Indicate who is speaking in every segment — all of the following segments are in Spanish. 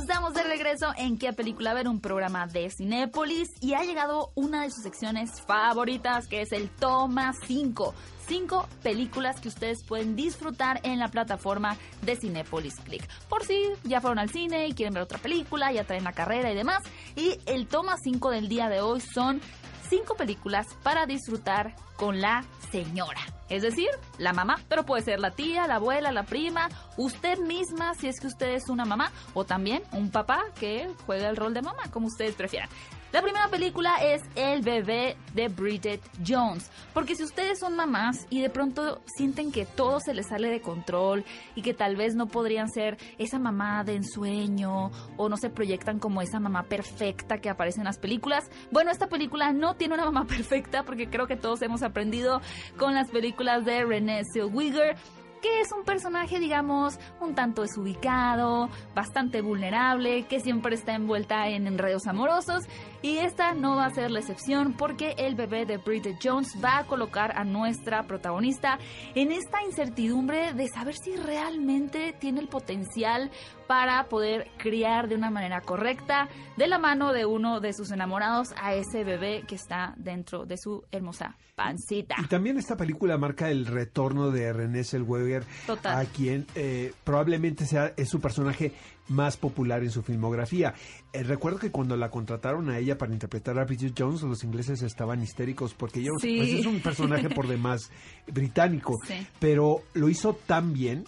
Speaker 1: Estamos de regreso en ¿Qué película ver? Un programa de Cinépolis y ha llegado una de sus secciones favoritas que es el Toma 5. Cinco películas que ustedes pueden disfrutar en la plataforma de Cinépolis Click. Por si ya fueron al cine y quieren ver otra película, ya traen la carrera y demás. Y el Toma 5 del día de hoy son cinco películas para disfrutar con la señora. Es decir, la mamá, pero puede ser la tía, la abuela, la prima, usted misma si es que usted es una mamá o también un papá que juega el rol de mamá, como ustedes prefieran. La primera película es El bebé de Bridget Jones. Porque si ustedes son mamás y de pronto sienten que todo se les sale de control y que tal vez no podrían ser esa mamá de ensueño o no se proyectan como esa mamá perfecta que aparece en las películas, bueno, esta película no tiene una mamá perfecta porque creo que todos hemos aprendido con las películas de Renée Zellweger que es un personaje, digamos, un tanto desubicado, bastante vulnerable, que siempre está envuelta en enredos amorosos. Y esta no va a ser la excepción porque el bebé de Bridget Jones va a colocar a nuestra protagonista en esta incertidumbre de saber si realmente tiene el potencial para poder criar de una manera correcta de la mano de uno de sus enamorados a ese bebé que está dentro de su hermosa pancita.
Speaker 2: Y también esta película marca el retorno de René Zellweger,
Speaker 1: Total.
Speaker 2: a quien eh, probablemente sea es su personaje más popular en su filmografía. Eh, recuerdo que cuando la contrataron a ella para interpretar a Bridget Jones, los ingleses estaban histéricos porque ella
Speaker 1: Sí.
Speaker 2: pues, es un personaje por demás británico,
Speaker 1: Sí.
Speaker 2: pero lo hizo tan bien,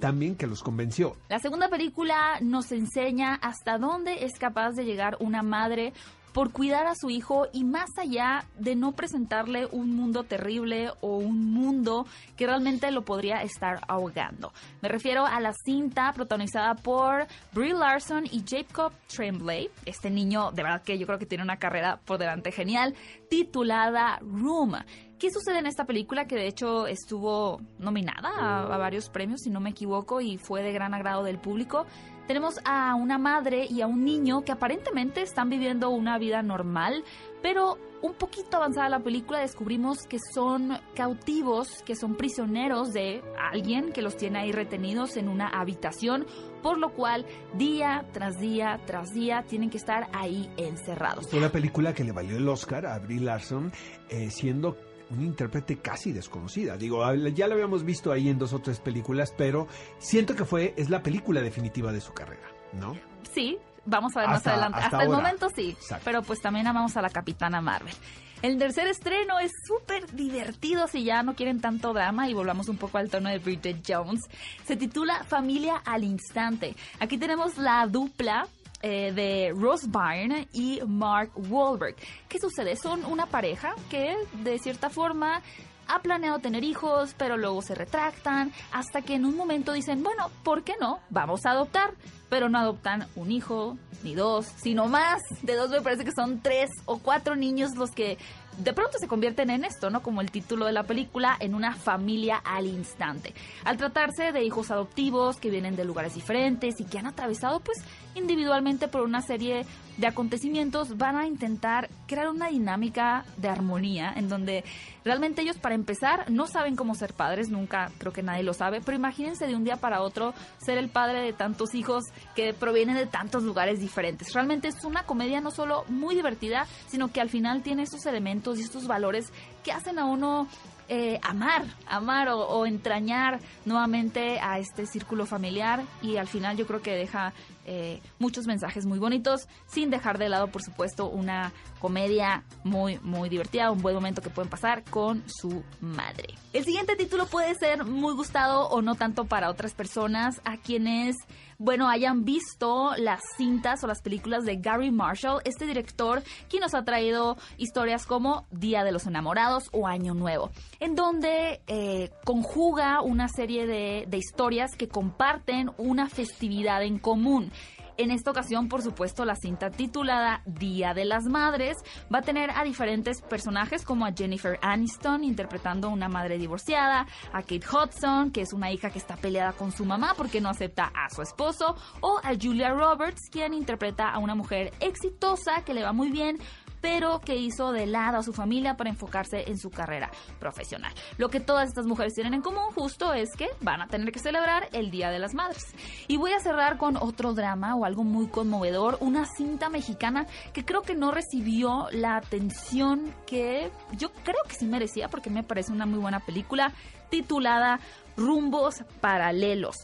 Speaker 2: tan bien que los convenció.
Speaker 1: La segunda película nos enseña hasta dónde es capaz de llegar una madre por cuidar a su hijo y más allá de no presentarle un mundo terrible o un mundo que realmente lo podría estar ahogando. Me refiero a la cinta protagonizada por Brie Larson y Jacob Tremblay, este niño de verdad que yo creo que tiene una carrera por delante genial, titulada Room. ¿Qué sucede en esta película que de hecho estuvo nominada a, a varios premios, si no me equivoco, y fue de gran agrado del público? Tenemos a una madre y a un niño que aparentemente están viviendo una vida normal, pero un poquito avanzada la película descubrimos que son cautivos, que son prisioneros de alguien que los tiene ahí retenidos en una habitación, por lo cual día tras día tras día tienen que estar ahí encerrados.
Speaker 2: Fue una película que le valió el Oscar a Brie Larson, eh, siendo una intérprete casi desconocida. Digo, ya lo habíamos visto ahí en dos o tres películas, pero siento que fue es la película definitiva de su carrera, ¿no?
Speaker 1: Sí, vamos a ver
Speaker 2: Hasta-
Speaker 1: más adelante.
Speaker 2: hasta
Speaker 1: Hasta, el momento sí,
Speaker 2: Exacto.
Speaker 1: pero pues también amamos a la Capitana Marvel. El tercer estreno es súper divertido si ya no quieren tanto drama y volvamos un poco al tono de Bridget Jones. Se titula Familia al Instante. Aquí tenemos la dupla eh, de Rose Byrne y Mark Wahlberg. ¿Qué sucede? Son una pareja que de cierta forma ha planeado tener hijos, pero luego se retractan, hasta que en un momento dicen, bueno, ¿por qué no? Vamos a adoptar. Pero no adoptan un hijo, ni dos, sino más. De dos me parece que son tres o cuatro niños los que de pronto se convierten en esto, ¿no? Como el título de la película, en una familia al instante. Al tratarse de hijos adoptivos que vienen de lugares diferentes y que han atravesado, pues, individualmente por una serie de acontecimientos, van a intentar crear una dinámica de armonía en donde realmente ellos, para empezar, no saben cómo ser padres, nunca creo que nadie lo sabe, pero imagínense de un día para otro ser el padre de tantos hijos que provienen de tantos lugares diferentes. Realmente es una comedia no solo muy divertida, sino que al final tiene estos elementos y estos valores que hacen a uno eh, amar, amar o, o entrañar nuevamente a este círculo familiar y al final yo creo que deja eh, muchos mensajes muy bonitos, sin dejar de lado, por supuesto, una comedia muy, muy divertida, un buen momento que pueden pasar con su madre. El siguiente título puede ser muy gustado o no tanto para otras personas, a quienes, bueno, hayan visto las cintas o las películas de Gary Marshall, este director quien nos ha traído historias como Día de los Enamorados o Año Nuevo, en donde eh, conjuga una serie de, de historias que comparten una festividad en común. En esta ocasión, por supuesto, la cinta titulada Día de las Madres va a tener a diferentes personajes como a Jennifer Aniston interpretando una madre divorciada, a Kate Hudson, que es una hija que está peleada con su mamá porque no acepta a su esposo, o a Julia Roberts, quien interpreta a una mujer exitosa que le va muy bien, pero que hizo de lado a su familia para enfocarse en su carrera profesional. Lo que todas estas mujeres tienen en común justo es que van a tener que celebrar el Día de las Madres. Y voy a cerrar con otro drama o algo muy conmovedor, una cinta mexicana que creo que no recibió la atención que yo creo que sí merecía porque me parece una muy buena película titulada Rumbos Paralelos.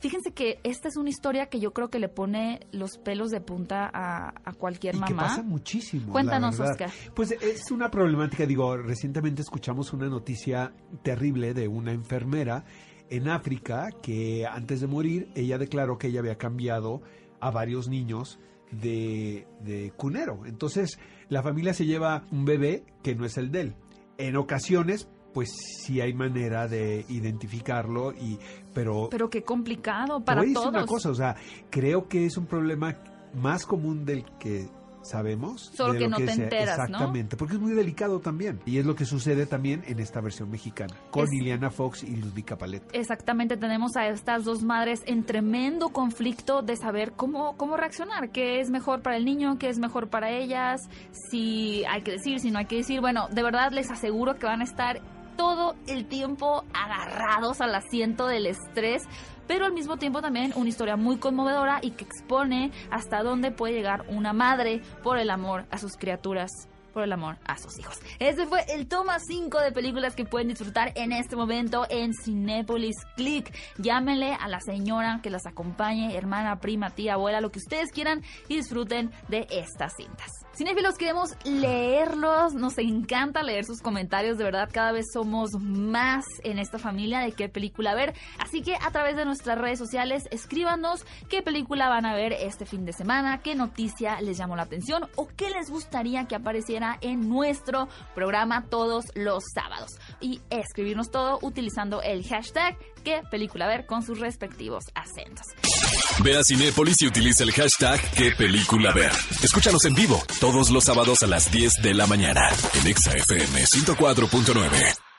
Speaker 1: Fíjense que esta es una historia que yo creo que le pone los pelos de punta a, cualquier mamá.
Speaker 2: Que pasa muchísimo.
Speaker 1: Cuéntanos, Oscar.
Speaker 2: Pues es una problemática, digo, recientemente escuchamos una noticia terrible de una enfermera en África que antes de morir ella declaró que ella había cambiado a varios niños de, de cunero. Entonces la familia se lleva un bebé que no es el de él. En ocasiones pues sí hay manera de identificarlo y pero
Speaker 1: pero qué complicado para todos.
Speaker 2: una cosa, o sea, creo que es un problema más común del que sabemos.
Speaker 1: Solo que no te enteras,
Speaker 2: Exactamente, porque es muy delicado también. Y es lo que sucede también en esta versión mexicana, con Liliana Fox y Ludvika Paleta.
Speaker 1: Exactamente, tenemos a estas dos madres en tremendo conflicto de saber cómo, cómo reaccionar, qué es mejor para el niño, qué es mejor para ellas, si hay que decir, si no hay que decir. Bueno, de verdad les aseguro que van a estar todo el tiempo agarrados al asiento del estrés, pero al mismo tiempo también una historia muy conmovedora y que expone hasta dónde puede llegar una madre por el amor a sus criaturas por el amor a sus hijos. Este fue el toma 5 de películas que pueden disfrutar en este momento en Cinépolis Click. Llámenle a la señora que las acompañe, hermana, prima, tía, abuela, lo que ustedes quieran y disfruten de estas cintas. Cinéfilos, queremos leerlos, nos encanta leer sus comentarios, de verdad cada vez somos más en esta familia de qué película ver, así que a través de nuestras redes sociales escríbanos qué película van a ver este fin de semana, qué noticia les llamó la atención o qué les gustaría que apareciera en nuestro programa todos los sábados. Y escribirnos todo utilizando el hashtag qué película ver con sus respectivos acentos.
Speaker 3: Ve a Cinépolis y utiliza el hashtag qué película ver. Escúchanos en vivo todos los sábados a las 10 de la mañana en ExaFM 104.9.